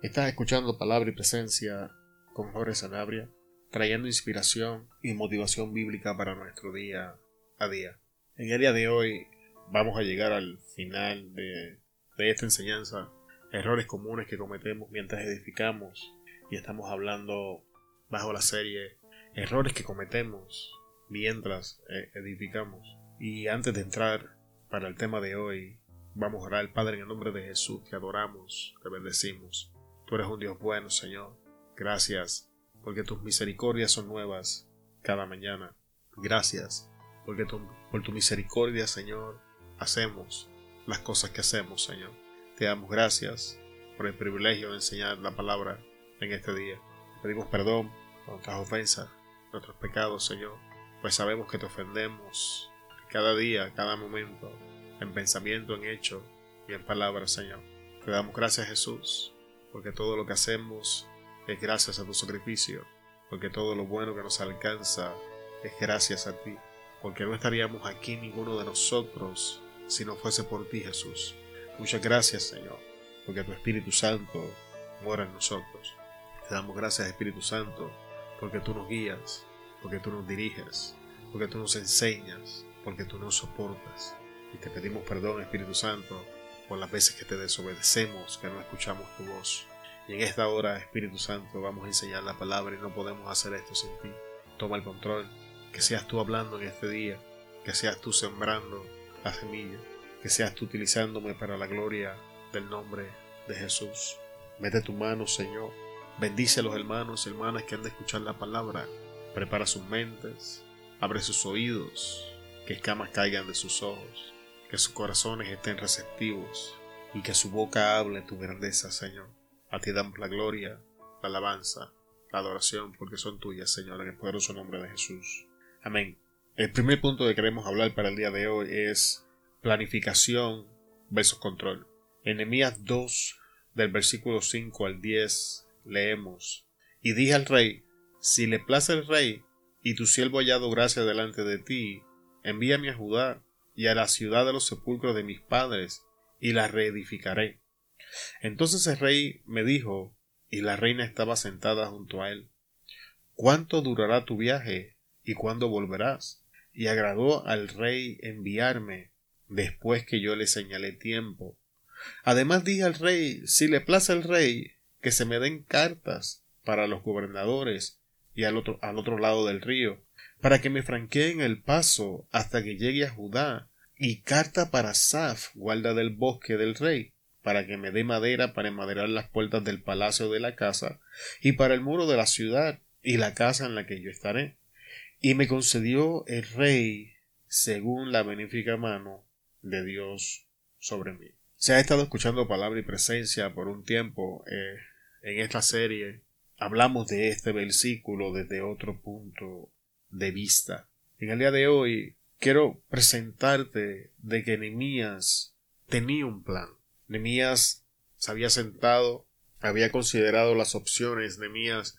Estás escuchando Palabra y Presencia con Jorge Sanabria, trayendo inspiración y motivación bíblica para nuestro día a día. En el día de hoy vamos a llegar al final de, de esta enseñanza, errores comunes que cometemos mientras edificamos, y estamos hablando bajo la serie errores que cometemos mientras eh, edificamos. Y antes de entrar para el tema de hoy, vamos a orar, Padre, en el nombre de Jesús, te adoramos, te bendecimos. Tú eres un Dios bueno, Señor. Gracias, porque tus misericordias son nuevas cada mañana. Gracias, porque por tu misericordia, Señor, hacemos las cosas que hacemos, Señor. Te damos gracias por el privilegio de enseñar la palabra en este día. Pedimos perdón por nuestras ofensas, nuestros pecados, Señor, pues sabemos que te ofendemos cada día, cada momento, en pensamiento, en hecho y en palabra, Señor. Te damos gracias, Jesús, porque todo lo que hacemos es gracias a tu sacrificio, porque todo lo bueno que nos alcanza es gracias a ti, porque no estaríamos aquí ninguno de nosotros si no fuese por ti, Jesús. Muchas gracias, Señor, porque tu Espíritu Santo mora en nosotros. Te damos gracias, Espíritu Santo, porque tú nos guías, porque tú nos diriges, porque tú nos enseñas, porque tú nos soportas. Y te pedimos perdón, Espíritu Santo, por las veces que te desobedecemos, que no escuchamos tu voz. Y en esta hora, Espíritu Santo, vamos a enseñar la palabra y no podemos hacer esto sin ti. Toma el control, que seas tú hablando en este día, que seas tú sembrando la semilla, que seas tú utilizándome para la gloria del nombre de Jesús. Mete tu mano, Señor. Bendice a los hermanos y hermanas que han de escuchar la palabra. Prepara sus mentes, abre sus oídos, que escamas caigan de sus ojos que sus corazones estén receptivos y que su boca hable tu grandeza, Señor. A ti damos la gloria, la alabanza, la adoración, porque son tuyas, Señor, en el poderoso nombre de Jesús. Amén. El primer punto que queremos hablar para el día de hoy es planificación versus control. En Nehemías 2, del versículo 5 al 10, leemos: Y dije al rey: Si le place el rey, y tu siervo hallado gracia delante de ti, envíame a Judá y a la ciudad de los sepulcros de mis padres, y la reedificaré. Entonces el rey me dijo, y la reina estaba sentada junto a él, ¿Cuánto durará tu viaje? ¿Y cuándo volverás? Y agradó al rey enviarme, después que yo le señalé tiempo. Además dije al rey, si le place al rey, que se me den cartas para los gobernadores y al otro, al otro lado del río, para que me franqueen el paso hasta que llegue a Judá, y carta para Saf, guarda del bosque del rey, para que me dé madera para enmaderar las puertas del palacio de la casa, y para el muro de la ciudad, y la casa en la que yo estaré. Y me concedió el rey según la benéfica mano de Dios sobre mí. Se ha estado escuchando palabra y presencia por un tiempo eh, en esta serie. Hablamos de este versículo desde otro punto de vista. En el día de hoy quiero presentarte de que Nemías tenía un plan. Nemías se había sentado, había considerado las opciones, Nemías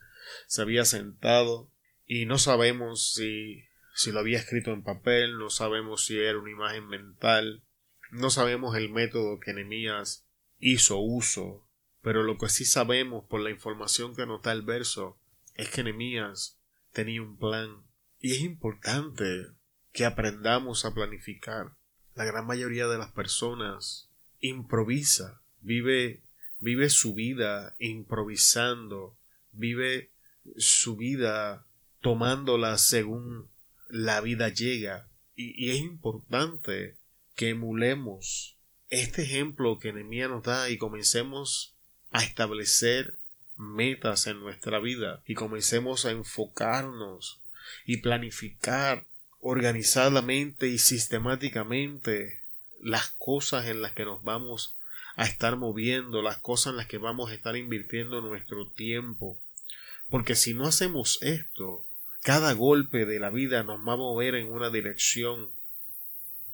se había sentado y no sabemos si, si lo había escrito en papel, no sabemos si era una imagen mental, no sabemos el método que Nemías hizo uso, pero lo que sí sabemos por la información que nos da el verso es que Nemías tenía un plan y es importante que aprendamos a planificar. La gran mayoría de las personas improvisa, vive, vive su vida improvisando, vive su vida tomándola según la vida llega. Y, es importante que emulemos este ejemplo que Nehemías nos da y comencemos a establecer metas en nuestra vida y comencemos a enfocarnos y planificar organizadamente y sistemáticamente las cosas en las que nos vamos a estar moviendo, las cosas en las que vamos a estar invirtiendo nuestro tiempo. Porque si no hacemos esto, cada golpe de la vida nos va a mover en una dirección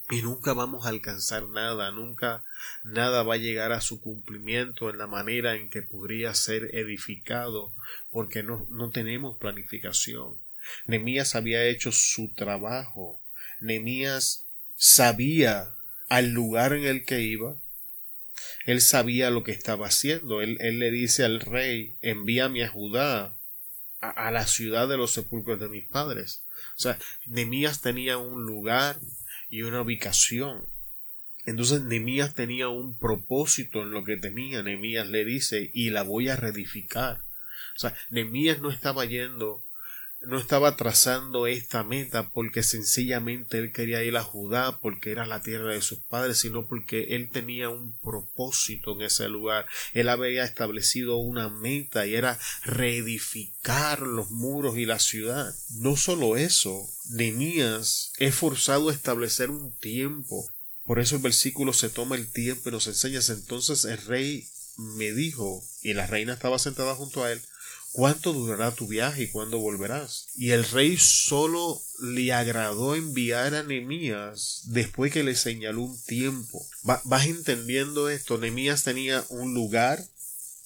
y nunca vamos a alcanzar nada, nunca nada va a llegar a su cumplimiento en la manera en que podría ser edificado, porque no, no tenemos planificación. Nemías había hecho su trabajo. Nemías sabía al lugar en el que iba. él sabía lo que estaba haciendo. Él, le dice al rey, envíame a Judá, a, a, la ciudad de los sepulcros de mis padres. O sea, Nemías tenía un lugar y una ubicación. Entonces Nemías tenía un propósito en lo que tenía. Nemías le dice, y la voy a reedificar. O sea, Nemías no estaba yendo no estaba trazando esta meta porque sencillamente él quería ir a Judá porque era la tierra de sus padres, sino porque él tenía un propósito en ese lugar. Él había establecido una meta y era reedificar los muros y la ciudad. No solo eso, Nemías es forzado a establecer un tiempo. Por eso el versículo se toma el tiempo y nos enseña. Entonces el rey me dijo, y la reina estaba sentada junto a él, ¿Cuánto durará tu viaje y cuándo volverás? Y el rey solo le agradó enviar a Nemías después que le señaló un tiempo. vas entendiendo esto. Nemías tenía un lugar,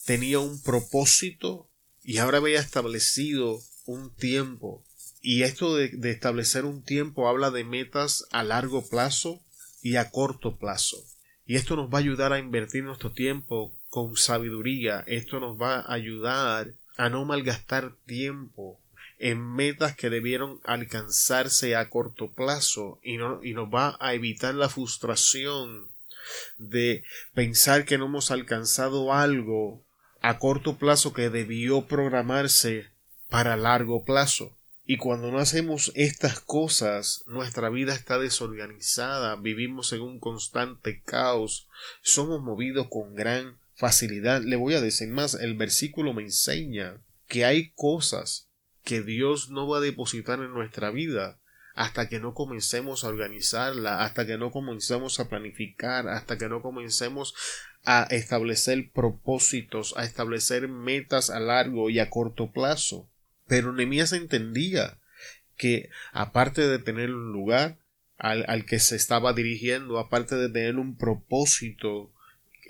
tenía un propósito y ahora había establecido un tiempo. Y esto de establecer un tiempo habla de metas a largo plazo y a corto plazo. Y esto nos va a ayudar a invertir nuestro tiempo con sabiduría. Esto nos va a ayudar a no malgastar tiempo en metas que debieron alcanzarse a corto plazo y, no, y nos va a evitar la frustración de pensar que no hemos alcanzado algo a corto plazo que debió programarse para largo plazo. Y cuando no hacemos estas cosas, nuestra vida está desorganizada, vivimos en un constante caos, somos movidos con gran facilidad. Le voy a decir más, el versículo me enseña que hay cosas que Dios no va a depositar en nuestra vida hasta que no comencemos a organizarla, hasta que no comencemos a planificar, hasta que no comencemos a establecer propósitos, a establecer metas a largo y a corto plazo. Pero Nehemías entendía que aparte de tener un lugar al, al que se estaba dirigiendo, aparte de tener un propósito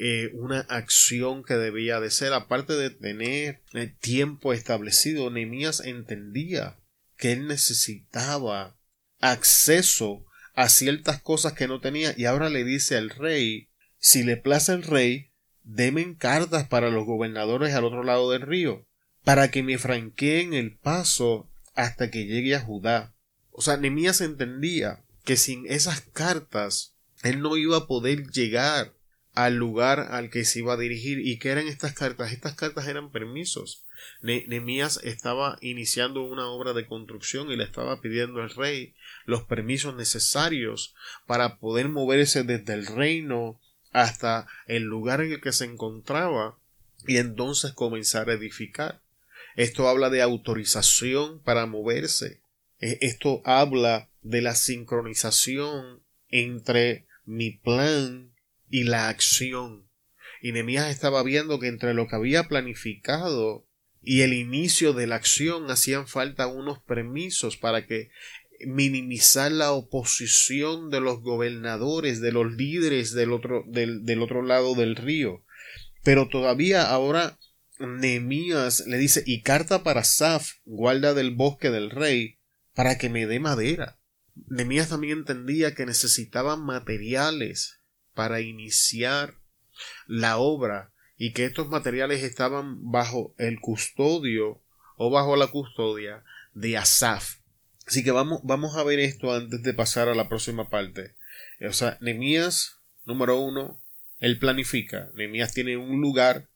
eh, una acción que debía de ser, aparte de tener el tiempo establecido, Nehemías entendía que él necesitaba acceso a ciertas cosas que no tenía y ahora le dice al rey si le place el rey demen cartas para los gobernadores al otro lado del río para que me franqueen el paso hasta que llegue a Judá o sea Nehemías entendía que sin esas cartas él no iba a poder llegar al lugar al que se iba a dirigir. ¿Y qué eran estas cartas? Estas cartas eran permisos. Nemías estaba iniciando una obra de construcción y le estaba pidiendo al rey los permisos necesarios para poder moverse desde el reino hasta el lugar en el que se encontraba y entonces comenzar a edificar. Esto habla de autorización para moverse. E, esto habla de la sincronización entre mi plan y la acción. Y Nemías estaba viendo que entre lo que había planificado y el inicio de la acción hacían falta unos permisos para que minimizar la oposición de los gobernadores, de los líderes del otro, del, del otro lado del río. Pero todavía ahora Nemías le dice y carta para Saf, guarda del bosque del rey, para que me dé madera. Nemías también entendía que necesitaban materiales para iniciar la obra y que estos materiales estaban bajo el custodio o bajo la custodia de Asaf. Así que vamos, vamos a ver esto antes de pasar a la próxima parte. O sea, Nemías, número uno, él planifica. Nemías tiene un lugar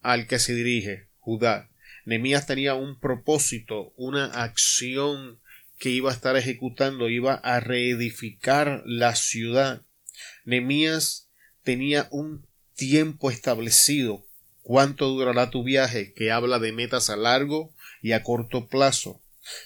al que se dirige, Judá. Nemías tenía un propósito, una acción que iba a estar ejecutando, iba a reedificar la ciudad Nemías tenía un tiempo establecido. ¿Cuánto durará tu viaje? que habla de metas a largo y a corto plazo.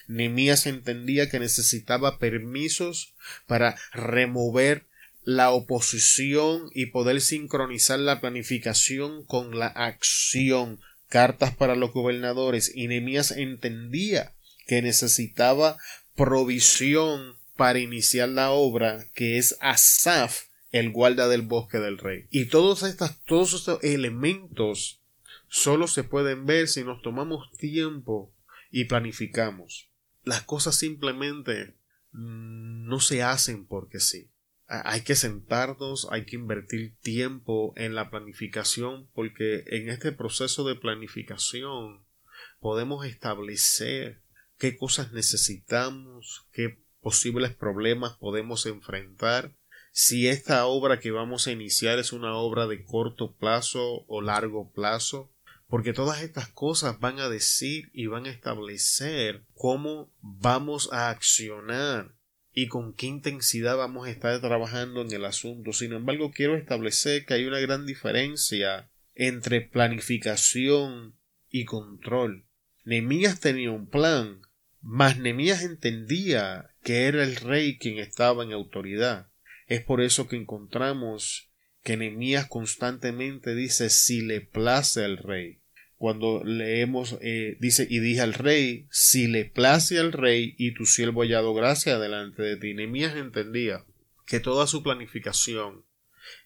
Nemías entendía que necesitaba permisos para remover la oposición y poder sincronizar la planificación con la acción. Cartas para los gobernadores. Y Nemías entendía que necesitaba provisión para iniciar la obra, que es Asaf, el guarda del bosque del rey. Y todos, estas, todos estos elementos solo se pueden ver si nos tomamos tiempo y planificamos. Las cosas simplemente no se hacen porque sí. hay que sentarnos, hay que invertir tiempo en la planificación porque en este proceso de planificación podemos establecer qué cosas necesitamos, qué posibles problemas podemos enfrentar, si esta obra que vamos a iniciar es una obra de corto plazo o largo plazo, porque todas estas cosas van a decir y van a establecer cómo vamos a accionar y con qué intensidad vamos a estar trabajando en el asunto. Sin embargo, quiero establecer que hay una gran diferencia entre planificación y control. Nemías tenía un plan, mas Nemías entendía que era el rey quien estaba en autoridad. Es por eso que encontramos que Nemías constantemente dice si le place al rey cuando leemos, eh, dice, y dije al rey, si le place al rey y tu siervo hallado gracia delante de ti. Nemías entendía que toda su planificación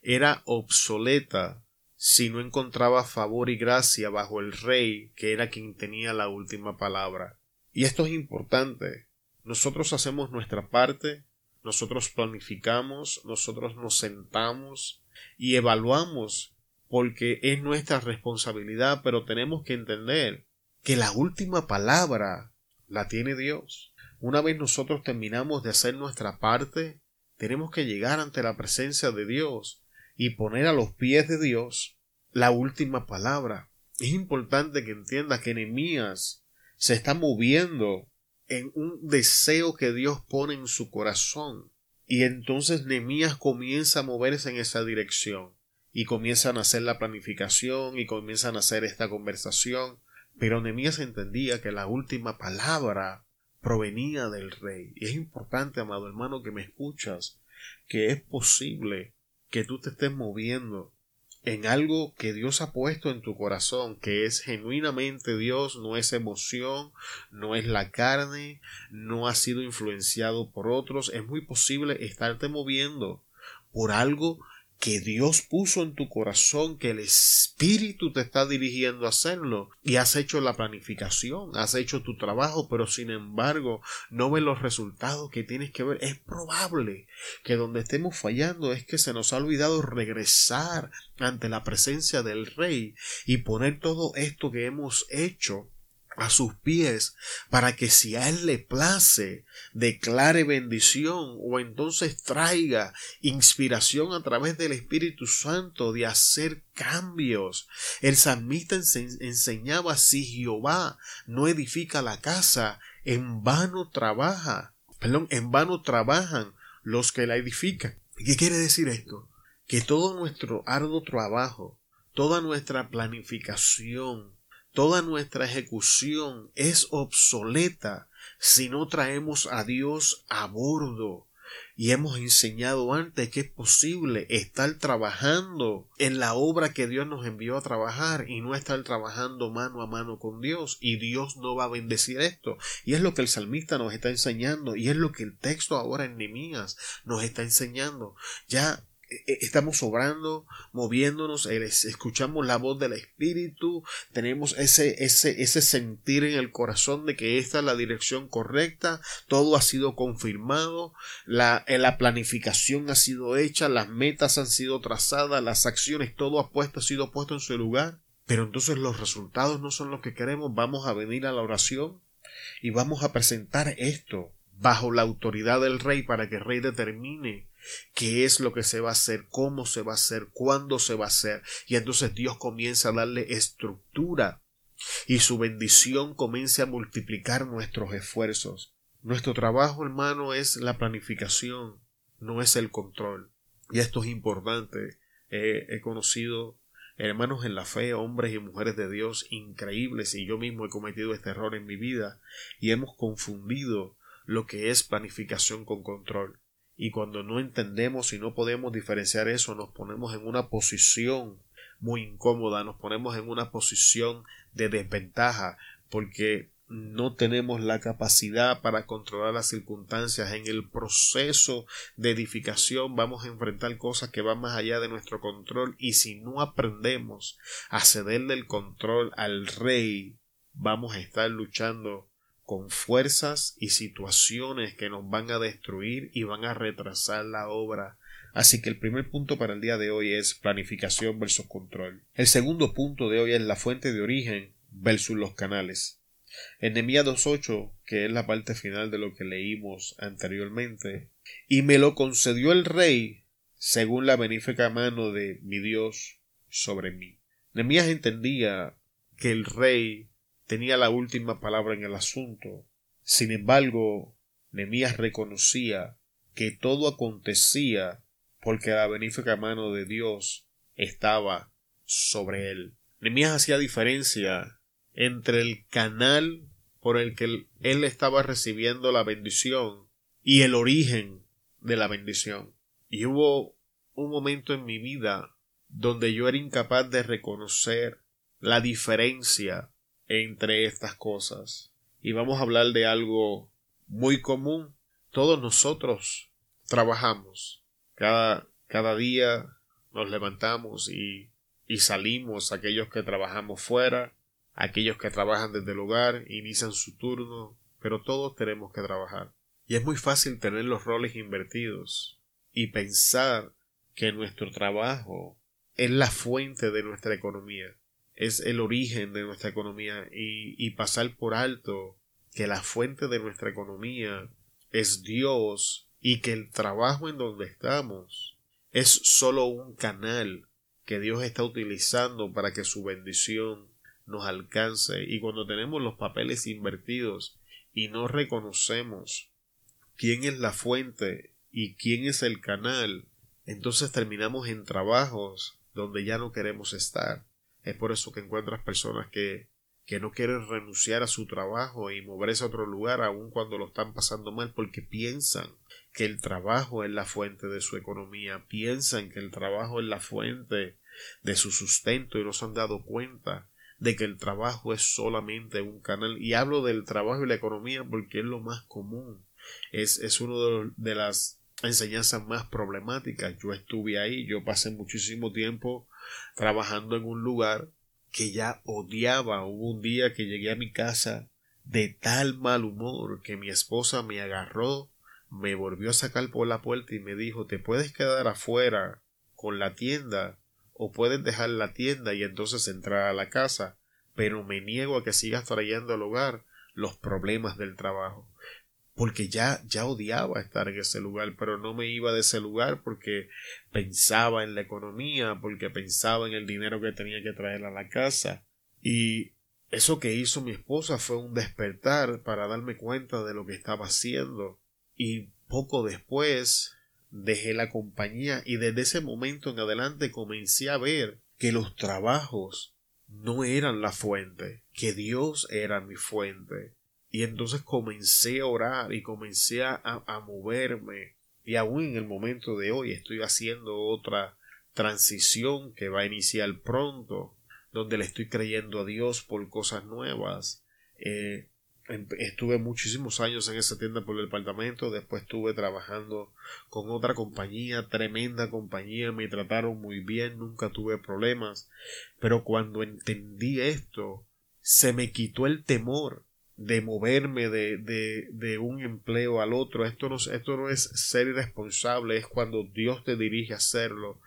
era obsoleta si no encontraba favor y gracia bajo el rey, que era quien tenía la última palabra. Y esto es importante. Nosotros hacemos nuestra parte, nosotros planificamos, nosotros nos sentamos y evaluamos porque es nuestra responsabilidad, pero tenemos que entender que la última palabra la tiene Dios. Una vez nosotros terminamos de hacer nuestra parte, tenemos que llegar ante la presencia de Dios y poner a los pies de Dios la última palabra. Es importante que entienda que Nehemías se está moviendo en un deseo que Dios pone en su corazón. Y entonces Nehemías comienza a moverse en esa dirección y comienzan a hacer la planificación y comienzan a hacer esta conversación. Pero Nehemías entendía que la última palabra provenía del rey. Y es importante, amado hermano, que me escuchas, que es posible que tú te estés moviendo en algo que Dios ha puesto en tu corazón, que es genuinamente Dios, no es emoción, no es la carne, no ha sido influenciado por otros, es muy posible estarte moviendo por algo que Dios puso en tu corazón, que el Espíritu te está dirigiendo a hacerlo y has hecho la planificación, has hecho tu trabajo, pero sin embargo no ves los resultados que tienes que ver. Es probable que donde estemos fallando es que se nos ha olvidado regresar ante la presencia del Rey y poner todo esto que hemos hecho a sus pies para que si a él le place declare bendición o entonces traiga inspiración a través del Espíritu Santo de hacer cambios. El salmista enseñaba si Jehová no edifica la casa, en vano trabaja, perdón, en vano trabajan los que la edifican. ¿Qué quiere decir esto? Que todo nuestro arduo trabajo, toda nuestra planificación, Toda nuestra ejecución es obsoleta si no traemos a Dios a bordo. Y hemos enseñado antes que es posible estar trabajando en la obra que Dios nos envió a trabajar y no estar trabajando mano a mano con Dios y Dios no va a bendecir esto. Y es lo que el salmista nos está enseñando y es lo que el texto ahora en Nemías nos está enseñando. Ya estamos obrando, moviéndonos, escuchamos la voz del Espíritu, tenemos ese, ese, ese sentir en el corazón de que esta es la dirección correcta, todo ha sido confirmado, la, eh, la planificación ha sido hecha, las metas han sido trazadas, las acciones, todo ha, puesto, ha sido puesto en su lugar, pero entonces los resultados no son los que queremos, vamos a venir a la oración y vamos a presentar esto bajo la autoridad del rey para que el rey determine qué es lo que se va a hacer, cómo se va a hacer, cuándo se va a hacer. Y entonces Dios comienza a darle estructura y su bendición comienza a multiplicar nuestros esfuerzos. Nuestro trabajo, hermano, es la planificación, no es el control. Y esto es importante. he conocido hermanos en la fe, hombres y mujeres de Dios increíbles, y yo mismo he cometido este error en mi vida, y hemos confundido lo que es planificación con control. Y cuando no entendemos y no podemos diferenciar eso, nos ponemos en una posición muy incómoda, nos ponemos en una posición de desventaja, porque no tenemos la capacidad para controlar las circunstancias. En el proceso de edificación vamos a enfrentar cosas que van más allá de nuestro control y si no aprendemos a cederle el control al rey, vamos a estar luchando con fuerzas y situaciones que nos van a destruir y van a retrasar la obra Así que el primer punto para el día de hoy es planificación versus control. El segundo punto de hoy es la fuente de origen versus los canales. En Nehemías 2.8, que es la parte final de lo que leímos anteriormente, y me lo concedió el rey según la benéfica mano de mi Dios sobre mí. Nehemías entendía que el rey tenía la última palabra en el asunto. Sin embargo, Nehemías reconocía que todo acontecía porque la benéfica mano de Dios estaba sobre él. Nehemías hacía diferencia entre el canal por el que él estaba recibiendo la bendición y el origen de la bendición. Y hubo un momento en mi vida donde yo era incapaz de reconocer la diferencia entre estas cosas. Y vamos a hablar de algo muy común. Todos nosotros trabajamos cada, cada día nos levantamos y, y salimos, aquellos que trabajamos fuera, aquellos que trabajan desde el hogar, inician su turno, pero todos tenemos que trabajar. Y es muy fácil tener los roles invertidos y pensar que nuestro trabajo es la fuente de nuestra economía, es el origen de nuestra economía y, pasar por alto que la fuente de nuestra economía es Dios y que el trabajo en donde estamos es solo un canal que Dios está utilizando para que su bendición nos alcance y cuando tenemos los papeles invertidos y no reconocemos quién es la fuente y quién es el canal, entonces terminamos en trabajos donde ya no queremos estar. Es por eso que encuentras personas que que no quieren renunciar a su trabajo y moverse a otro lugar aun cuando lo están pasando mal porque piensan que el trabajo es la fuente de su economía, piensan que el trabajo es la fuente de su sustento y no se han dado cuenta de que el trabajo es solamente un canal. Y hablo del trabajo y la economía porque es lo más común. Es, es uno de, de las enseñanzas más problemáticas. Yo estuve ahí yo pasé muchísimo tiempo trabajando en un lugar que ya odiaba. Hubo un día que llegué a mi casa de tal mal humor que mi esposa me agarró, me volvió a sacar por la puerta y me dijo te puedes quedar afuera con la tienda o puedes dejar la tienda y entonces entrar a la casa, pero me niego a que sigas trayendo al hogar los problemas del trabajo porque ya, ya odiaba estar en ese lugar, pero no me iba de ese lugar porque pensaba en la economía, porque pensaba en el dinero que tenía que traer a la casa. Y eso que hizo mi esposa fue un despertar para darme cuenta de lo que estaba haciendo. Y poco después dejé la compañía y desde ese momento en adelante comencé a ver que los trabajos no eran la fuente, que Dios era mi fuente y entonces comencé a orar y comencé a, a, moverme. Y aún en el momento de hoy estoy haciendo otra transición que va a iniciar pronto, donde le estoy creyendo a Dios por cosas nuevas. Eh, estuve muchísimos años en esa tienda por el departamento, después estuve trabajando con otra compañía, tremenda compañía, me trataron muy bien, nunca tuve problemas, pero cuando entendí esto, se me quitó el temor de moverme de, de, de, un empleo al otro. Esto no, esto no es ser irresponsable, es cuando Dios te dirige a hacerlo.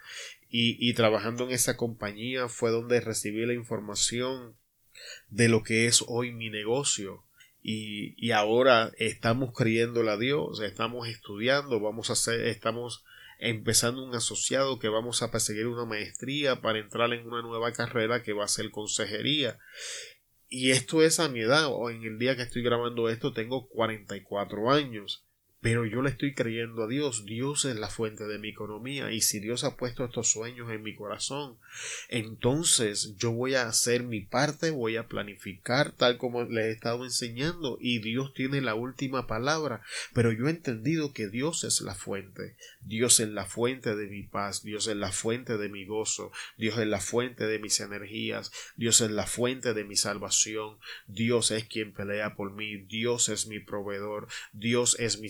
Y, y trabajando en esa compañía fue donde recibí la información de lo que es hoy mi negocio. Y, y ahora estamos creyéndole a Dios, estamos estudiando, vamos a hacer, estamos empezando un asociado que vamos a perseguir una maestría para entrar en una nueva carrera que va a ser consejería y esto es a mi edad, o en el día que estoy grabando esto tengo 44 años pero yo le estoy creyendo a Dios. Dios es la fuente de mi economía. Y si Dios ha puesto estos sueños en mi corazón, entonces yo voy a hacer mi parte, voy a planificar tal como le he estado enseñando. Y Dios tiene la última palabra. Pero yo he entendido que Dios es la fuente. Dios es la fuente de mi paz, Dios es la fuente de mi gozo, Dios es la fuente de mis energías, Dios es la fuente de mi salvación, Dios es quien pelea por mí, Dios es mi proveedor, Dios es mi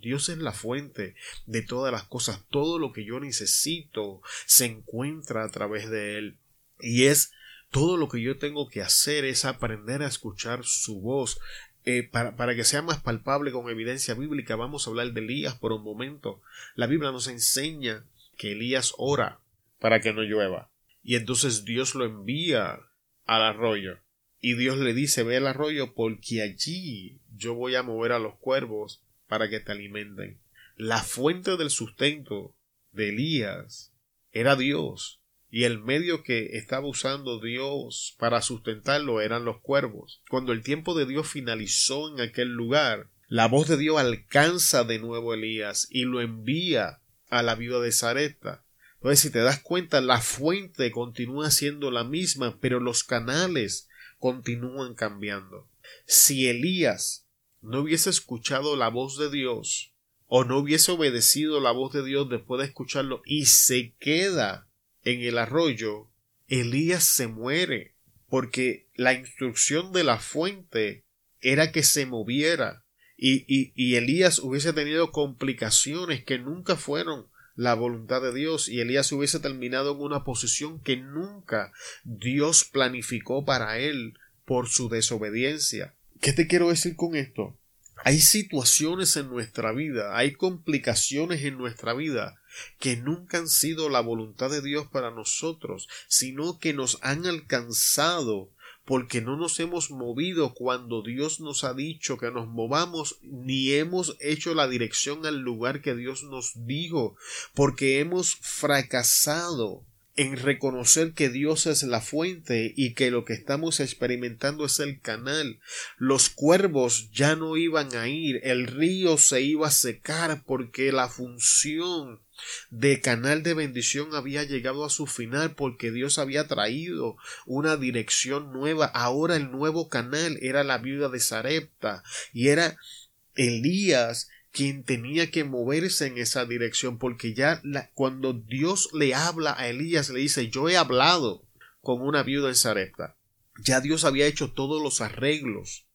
Dios es la fuente de todas las cosas. Todo lo que yo necesito se encuentra a través de Él. Y es todo lo que yo tengo que hacer es aprender a escuchar su voz. eh, para, para, que sea más palpable con evidencia bíblica, vamos a hablar de Elías por un momento. La Biblia nos enseña que Elías ora para que no llueva. Y entonces Dios lo envía al arroyo. Y Dios le dice, ve al arroyo porque allí yo voy a mover a los cuervos para que te alimenten. La fuente del sustento de Elías era Dios. Y el medio que estaba usando Dios para sustentarlo eran los cuervos. Cuando el tiempo de Dios finalizó en aquel lugar, la voz de Dios alcanza de nuevo a Elías y lo envía a la viuda de Zareta. Entonces, si te das cuenta, la fuente continúa siendo la misma, pero los canales continúan cambiando. Si Elías no hubiese escuchado la voz de Dios, o no hubiese obedecido la voz de Dios después de escucharlo y se queda en el arroyo, Elías se muere, porque la instrucción de la fuente era que se moviera, y, y, y Elías hubiese tenido complicaciones que nunca fueron la voluntad de Dios y Elías hubiese terminado en una posición que nunca Dios planificó para él por su desobediencia. ¿Qué te quiero decir con esto? Hay situaciones en nuestra vida, hay complicaciones en nuestra vida que nunca han sido la voluntad de Dios para nosotros, sino que nos han alcanzado porque no nos hemos movido cuando Dios nos ha dicho que nos movamos, ni hemos hecho la dirección al lugar que Dios nos dijo, porque hemos fracasado en reconocer que Dios es la fuente y que lo que estamos experimentando es el canal. Los cuervos ya no iban a ir, el río se iba a secar porque la función de canal de bendición había llegado a su final porque Dios había traído una dirección nueva. Ahora el nuevo canal era la viuda de Sarepta y era Elías quien tenía que moverse en esa dirección porque ya cuando Dios le habla a Elías le dice yo he hablado con una viuda en Sarepta. Ya Dios había hecho todos los arreglos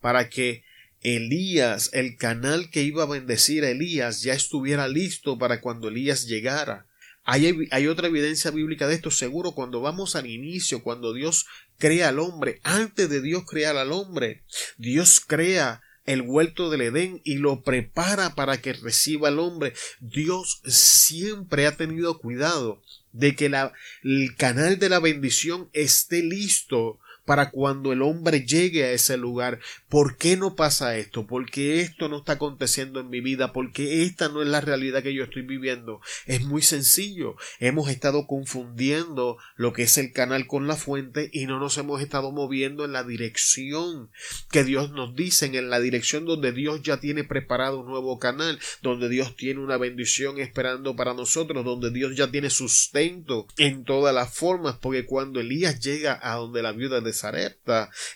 para que Elías, el canal que iba a bendecir a Elías, ya estuviera listo para cuando Elías llegara. Hay, hay, otra evidencia bíblica de esto, seguro, cuando vamos al inicio, cuando Dios crea al hombre, antes de Dios crear al hombre, Dios crea el huerto del Edén y lo prepara para que reciba al hombre. Dios siempre ha tenido cuidado de que la, el canal de la bendición esté listo para cuando el hombre llegue a ese lugar. ¿Por qué no pasa esto? ¿Por qué esto no está aconteciendo en mi vida? ¿Por qué esta no es la realidad que yo estoy viviendo? Es muy sencillo. Hemos estado confundiendo lo que es el canal con la fuente y no nos hemos estado moviendo en la dirección que Dios nos dice, en la dirección donde Dios ya tiene preparado un nuevo canal, donde Dios tiene una bendición esperando para nosotros, donde Dios ya tiene sustento en todas las formas, porque cuando Elías llega a donde la viuda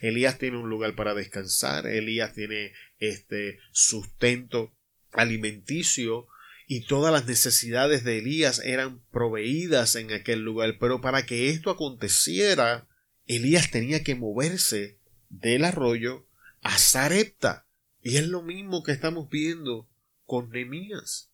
Elías tiene un lugar para descansar, Elías tiene este sustento alimenticio y todas las necesidades de Elías eran proveídas en aquel lugar. Pero para que esto aconteciera, Elías tenía que moverse del arroyo a Sarepta. Y es lo mismo que estamos viendo con Nemías.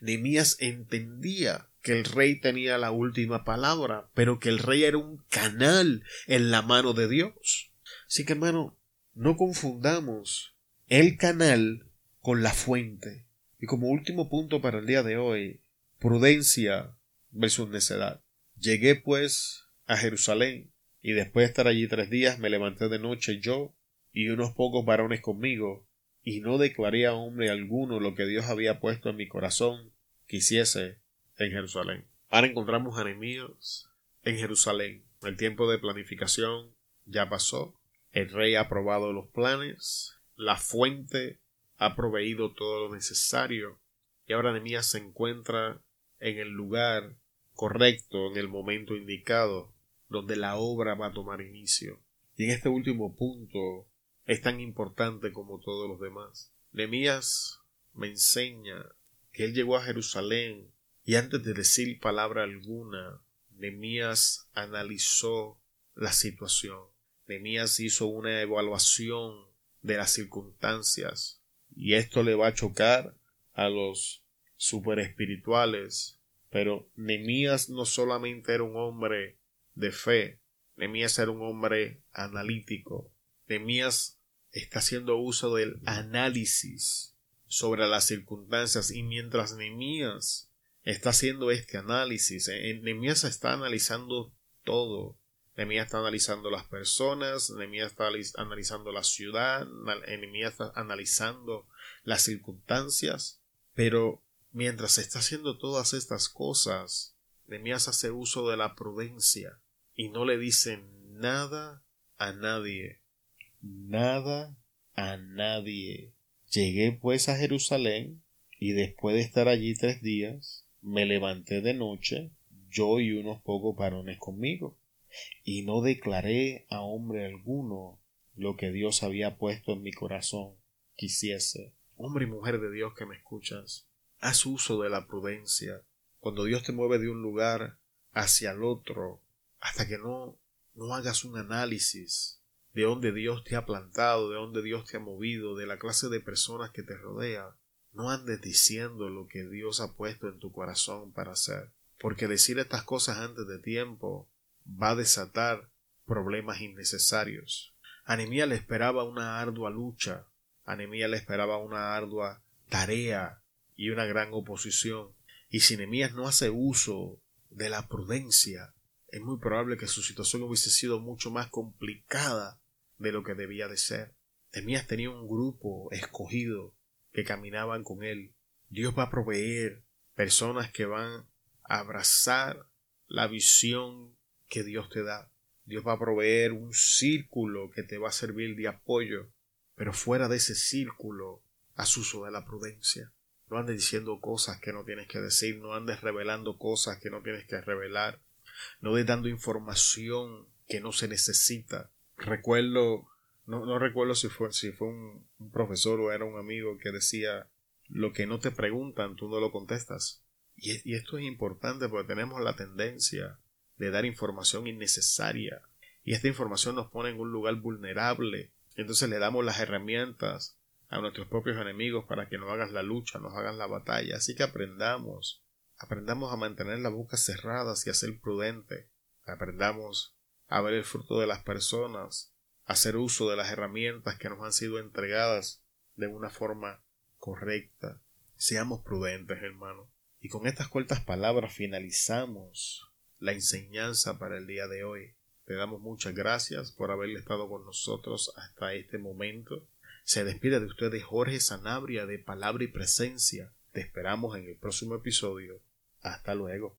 Nemías entendía que el rey tenía la última palabra, pero que el rey era un canal en la mano de Dios. Así que, hermano, no confundamos el canal con la fuente. Y como último punto para el día de hoy, prudencia versus necedad. Llegué pues a Jerusalén, y después de estar allí tres días me levanté de noche yo y unos pocos varones conmigo, y no declaré a hombre alguno lo que Dios había puesto en mi corazón quisiese en Jerusalén. Ahora encontramos a en Jerusalén. El tiempo de planificación ya pasó. El rey ha aprobado los planes. La fuente ha proveído todo lo necesario. Y ahora Nehemías se encuentra en el lugar correcto, en el momento indicado, donde la obra va a tomar inicio. Y en este último punto es tan importante como todos los demás. Nehemías me enseña que él llegó a Jerusalén y antes de decir palabra alguna, Nemías analizó la situación. Nemías hizo una evaluación de las circunstancias. Y esto le va a chocar a los super espirituales. Pero Nemías no solamente era un hombre de fe, Nemías era un hombre analítico. Nemías está haciendo uso del análisis sobre las circunstancias y mientras Nehemías está haciendo este análisis, eh, Nehemías está analizando todo. Nehemías está analizando las personas, Nehemías está analizando la ciudad, Nehemías está analizando las circunstancias, pero mientras está haciendo todas estas cosas, Nehemías hace uso de la prudencia y no le dice nada a nadie. Nada a nadie. Llegué pues a Jerusalén y después de estar allí tres días, me levanté de noche, yo y unos pocos varones conmigo, y no declaré a hombre alguno lo que Dios había puesto en mi corazón quisiese. Hombre y mujer de Dios que me escuchas, haz uso de la prudencia. Cuando Dios te mueve de un lugar hacia el otro, hasta que no, no hagas un análisis de dónde Dios te ha plantado, de dónde Dios te ha movido, de la clase de personas que te rodea. No andes diciendo lo que Dios ha puesto en tu corazón para hacer, porque decir estas cosas antes de tiempo va a desatar problemas innecesarios. A le esperaba una ardua lucha, a le esperaba una ardua tarea y una gran oposición. Y si Nehemías no hace uso de la prudencia, es muy probable que su situación hubiese sido mucho más complicada de lo que debía de ser. Temías tenía un grupo escogido que caminaban con él. Dios va a proveer personas que van a abrazar la visión que Dios te da. Dios va a proveer un círculo que te va a servir de apoyo, pero fuera de ese círculo, haz uso de la prudencia. No andes diciendo cosas que no tienes que decir, no andes revelando cosas que no tienes que revelar, no andes dando información que no se necesita recuerdo, no, no recuerdo si fue, si fue un, profesor o era un amigo que decía lo que no te preguntan, tú no lo contestas. Y, esto es importante porque tenemos la tendencia de dar información innecesaria. Y esta información nos pone en un lugar vulnerable. Entonces le damos las herramientas a nuestros propios enemigos para que no hagas la lucha, nos hagan la batalla. Así que aprendamos, aprendamos a mantener la boca cerrada y a ser prudente. Aprendamos a ver el fruto de las personas, hacer uso de las herramientas que nos han sido entregadas de una forma correcta. Seamos prudentes, hermano. Y con estas cortas palabras finalizamos la enseñanza para el día de hoy. Te damos muchas gracias por haber estado con nosotros hasta este momento. Se despide de ustedes Jorge Sanabria de Palabra y Presencia. Te esperamos en el próximo episodio. Hasta luego.